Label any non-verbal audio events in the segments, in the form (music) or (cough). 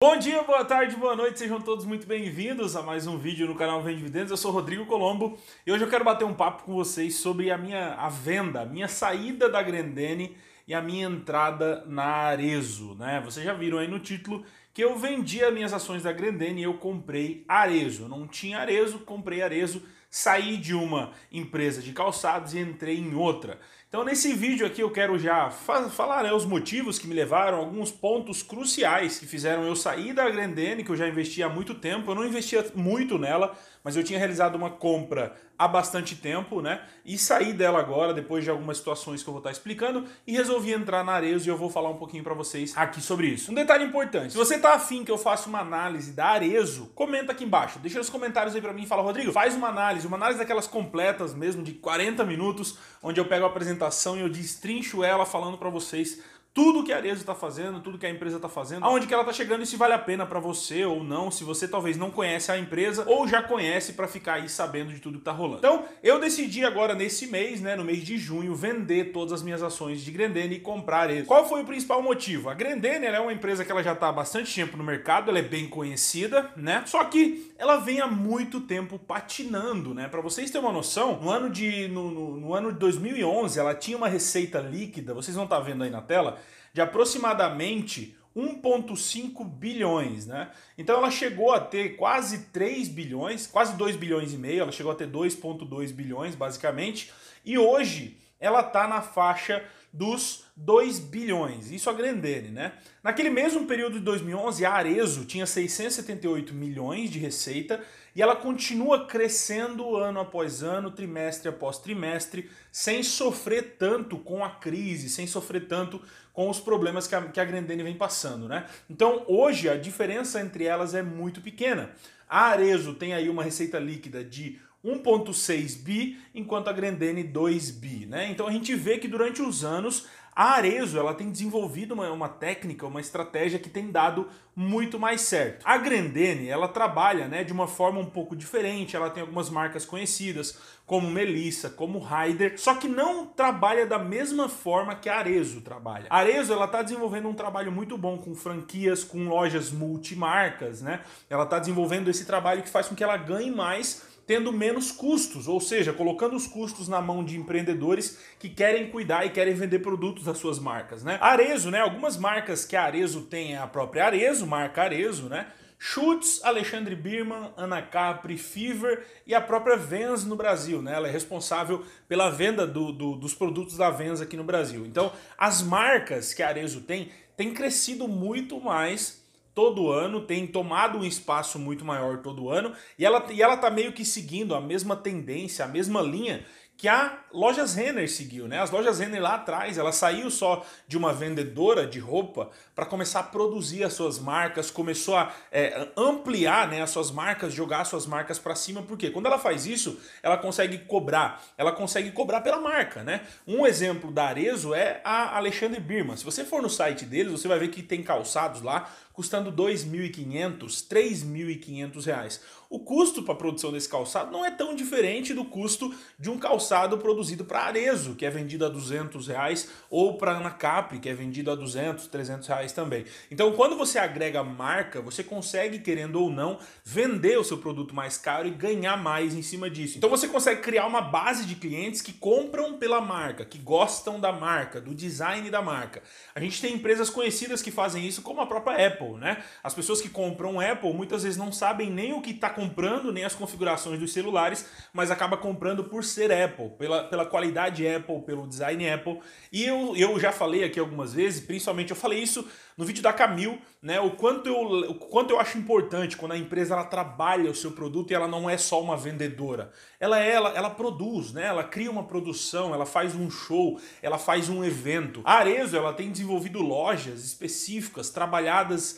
Bom dia, boa tarde, boa noite, sejam todos muito bem-vindos a mais um vídeo no canal Vende Dividendos. Eu sou Rodrigo Colombo e hoje eu quero bater um papo com vocês sobre a minha a venda, a minha saída da Grendene e a minha entrada na Arezo, né? Vocês já viram aí no título que eu vendi as minhas ações da Grendene e eu comprei Arezo. Eu não tinha Arezo, comprei Arezo, saí de uma empresa de calçados e entrei em outra. Então nesse vídeo aqui eu quero já fa falar né, os motivos que me levaram, alguns pontos cruciais que fizeram eu sair da Grendene, que eu já investi há muito tempo. Eu não investia muito nela, mas eu tinha realizado uma compra há bastante tempo, né? E saí dela agora, depois de algumas situações que eu vou estar explicando, e resolvi entrar na Arezo e eu vou falar um pouquinho para vocês aqui sobre isso. Um detalhe importante, se você tá afim que eu faça uma análise da Arezo, comenta aqui embaixo, deixa nos comentários aí para mim e fala, Rodrigo, faz uma análise, uma análise daquelas completas mesmo, de 40 minutos, onde eu pego a apresentação e eu destrincho ela falando para vocês tudo que a Arezo está fazendo, tudo que a empresa está fazendo, aonde que ela está chegando e se vale a pena para você ou não, se você talvez não conhece a empresa ou já conhece para ficar aí sabendo de tudo que está rolando. Então, eu decidi agora nesse mês, né, no mês de junho, vender todas as minhas ações de Grendene e comprar Arezo. Qual foi o principal motivo? A Grendene é uma empresa que ela já está há bastante tempo no mercado, ela é bem conhecida, né? Só que ela vem há muito tempo patinando, né? Para vocês terem uma noção, no ano de no, no, no ano de 2011, ela tinha uma receita líquida, vocês vão estar tá vendo aí na tela, de aproximadamente 1,5 bilhões, né? Então ela chegou a ter quase 3 bilhões, quase 2 bilhões e meio, ela chegou a ter 2,2 bilhões basicamente, e hoje ela está na faixa dos 2 bilhões, isso a Grendene, né? Naquele mesmo período de 2011, a Arezo tinha 678 milhões de receita e ela continua crescendo ano após ano, trimestre após trimestre, sem sofrer tanto com a crise, sem sofrer tanto com os problemas que a, que a Grendene vem passando, né? Então hoje a diferença entre elas é muito pequena. A Arezo tem aí uma receita líquida de 1.6 bi, enquanto a Grendene 2 bi, né? Então a gente vê que durante os anos a Arezo ela tem desenvolvido uma, uma técnica, uma estratégia que tem dado muito mais certo. A Grendene ela trabalha né, de uma forma um pouco diferente, ela tem algumas marcas conhecidas, como Melissa, como Ryder, só que não trabalha da mesma forma que a Arezo trabalha. A Arezo ela está desenvolvendo um trabalho muito bom com franquias, com lojas multimarcas, né? Ela está desenvolvendo esse trabalho que faz com que ela ganhe mais tendo menos custos, ou seja, colocando os custos na mão de empreendedores que querem cuidar e querem vender produtos das suas marcas, né? Arezo, né? Algumas marcas que a Arezo tem é a própria Arezo, marca Arezo, né? Schutz, Alexandre Birman, Ana Capri, Fever e a própria Vans no Brasil. Né? Ela é responsável pela venda do, do, dos produtos da Vans aqui no Brasil. Então, as marcas que a Arezo tem, têm crescido muito mais todo ano, tem tomado um espaço muito maior todo ano, e ela, e ela tá meio que seguindo a mesma tendência, a mesma linha que a Lojas Renner seguiu, né? As Lojas Renner lá atrás, ela saiu só de uma vendedora de roupa para começar a produzir as suas marcas, começou a é, ampliar né, as suas marcas, jogar as suas marcas para cima, porque quando ela faz isso, ela consegue cobrar, ela consegue cobrar pela marca, né? Um exemplo da Arezo é a Alexandre Birman. Se você for no site deles, você vai ver que tem calçados lá custando R$ 2.500, 3.500 reais. O custo para a produção desse calçado não é tão diferente do custo de um calçado produzido para Arezo, que é vendido a 200 reais, ou para Ana Capri, que é vendido a 200, 300 reais também. Então, quando você agrega marca, você consegue, querendo ou não, vender o seu produto mais caro e ganhar mais em cima disso. Então, você consegue criar uma base de clientes que compram pela marca, que gostam da marca, do design da marca. A gente tem empresas conhecidas que fazem isso, como a própria Apple. Apple, né? As pessoas que compram Apple muitas vezes não sabem nem o que está comprando, nem as configurações dos celulares, mas acaba comprando por ser Apple, pela, pela qualidade Apple, pelo design Apple. E eu, eu já falei aqui algumas vezes, principalmente eu falei isso no vídeo da Camil, né? O quanto eu, o quanto eu acho importante quando a empresa ela trabalha o seu produto e ela não é só uma vendedora. Ela é, ela, ela produz, né? Ela cria uma produção, ela faz um show, ela faz um evento. A Arezo ela tem desenvolvido lojas específicas, trabalhadas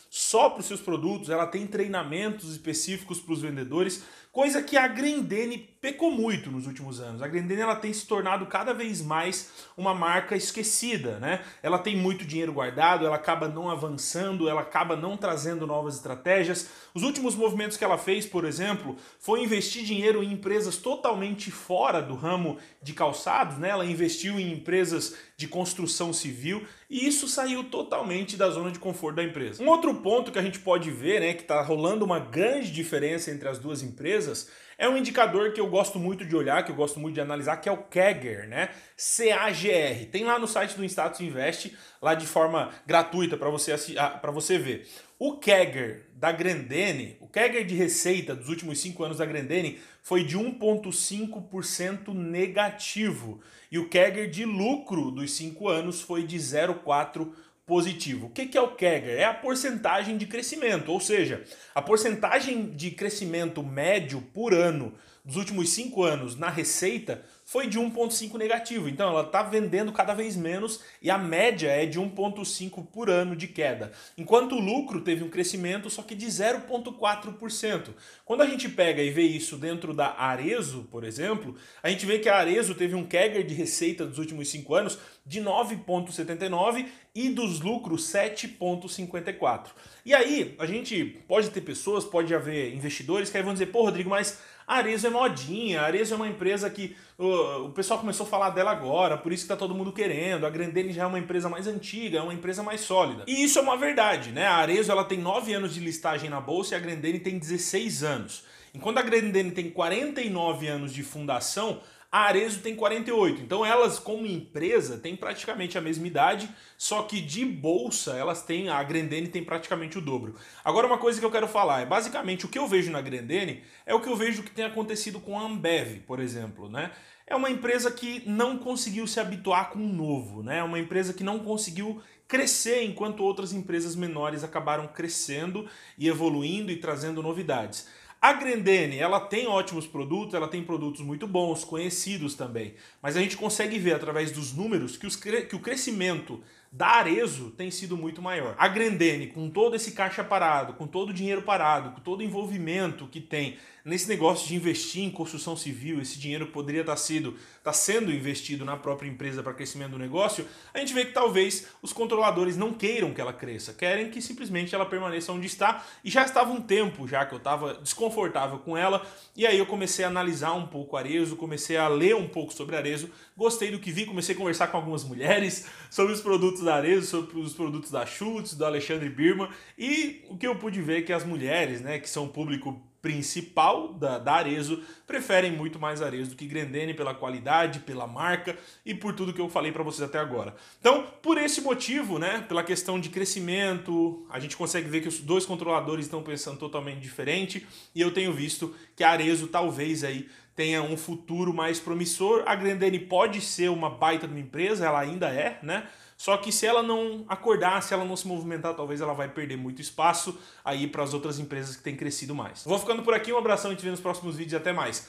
só para os seus produtos, ela tem treinamentos específicos para os vendedores, coisa que a Grendene pecou muito nos últimos anos. A Grendene ela tem se tornado cada vez mais uma marca esquecida, né? Ela tem muito dinheiro guardado, ela acaba não avançando, ela acaba não trazendo novas estratégias. Os últimos movimentos que ela fez, por exemplo, foi investir dinheiro em empresas totalmente fora do ramo de calçados, né? Ela investiu em empresas de construção civil e isso saiu totalmente da zona de conforto da empresa. Um outro ponto que a gente pode ver, né, que está rolando uma grande diferença entre as duas empresas, é um indicador que eu gosto muito de olhar, que eu gosto muito de analisar, que é o CAGR, né? C-A-G-R. Tem lá no site do Status Invest, lá de forma gratuita para você, ah, você ver. O CAGR da Grendene, o CAGR de receita dos últimos cinco anos da Grendene foi de 1,5% negativo. E o CAGR de lucro dos cinco anos foi de 0,4% positivo. O que é o CAGR? É a porcentagem de crescimento, ou seja, a porcentagem de crescimento médio por ano dos últimos cinco anos na receita foi de 1,5 negativo. Então ela está vendendo cada vez menos e a média é de 1,5 por ano de queda. Enquanto o lucro teve um crescimento só que de 0,4%. Quando a gente pega e vê isso dentro da Arezo, por exemplo, a gente vê que a Arezo teve um CAGR de receita dos últimos 5 anos de 9,79 e dos lucros 7,54. E aí, a gente pode ter pessoas, pode haver investidores que aí vão dizer, pô, Rodrigo, mas a Arezo é modinha, a Arezo é uma empresa que uh, o pessoal começou a falar dela agora, por isso que tá todo mundo querendo. A Grendene já é uma empresa mais antiga, é uma empresa mais sólida. E isso é uma verdade, né? A Arezo ela tem 9 anos de listagem na bolsa e a Grendene tem 16 anos. Enquanto a Grendene tem 49 anos de fundação, a Arezo tem 48. Então elas, como empresa, têm praticamente a mesma idade, só que de bolsa elas têm. A Grendene tem praticamente o dobro. Agora, uma coisa que eu quero falar é basicamente o que eu vejo na Grendene é o que eu vejo que tem acontecido com a Ambev, por exemplo. Né? É uma empresa que não conseguiu se habituar com o novo, né? É uma empresa que não conseguiu crescer enquanto outras empresas menores acabaram crescendo e evoluindo e trazendo novidades. A Grendene, ela tem ótimos produtos, ela tem produtos muito bons, conhecidos também. Mas a gente consegue ver através dos números que, os, que o crescimento da Arezo tem sido muito maior. A Grendene, com todo esse caixa parado, com todo o dinheiro parado, com todo o envolvimento que tem nesse negócio de investir em construção civil, esse dinheiro poderia estar, sido, estar sendo investido na própria empresa para crescimento do negócio, a gente vê que talvez os controladores não queiram que ela cresça, querem que simplesmente ela permaneça onde está e já estava um tempo já que eu estava desconfortável com ela e aí eu comecei a analisar um pouco Arezo, comecei a ler um pouco sobre Arezo, gostei do que vi, comecei a conversar com algumas mulheres (laughs) sobre os produtos da Arezo, sobre os produtos da Schultz, do Alexandre Birman e o que eu pude ver é que as mulheres, né, que são público principal da, da Arezo preferem muito mais Arezo do que Grendene pela qualidade, pela marca e por tudo que eu falei para vocês até agora. Então, por esse motivo, né, pela questão de crescimento, a gente consegue ver que os dois controladores estão pensando totalmente diferente e eu tenho visto que a Arezo talvez aí tenha um futuro mais promissor. A Grendene pode ser uma baita de uma empresa, ela ainda é, né? Só que se ela não acordar, se ela não se movimentar, talvez ela vai perder muito espaço aí para as outras empresas que têm crescido mais. Vou ficando por aqui, um abração, a gente vê nos próximos vídeos e até mais.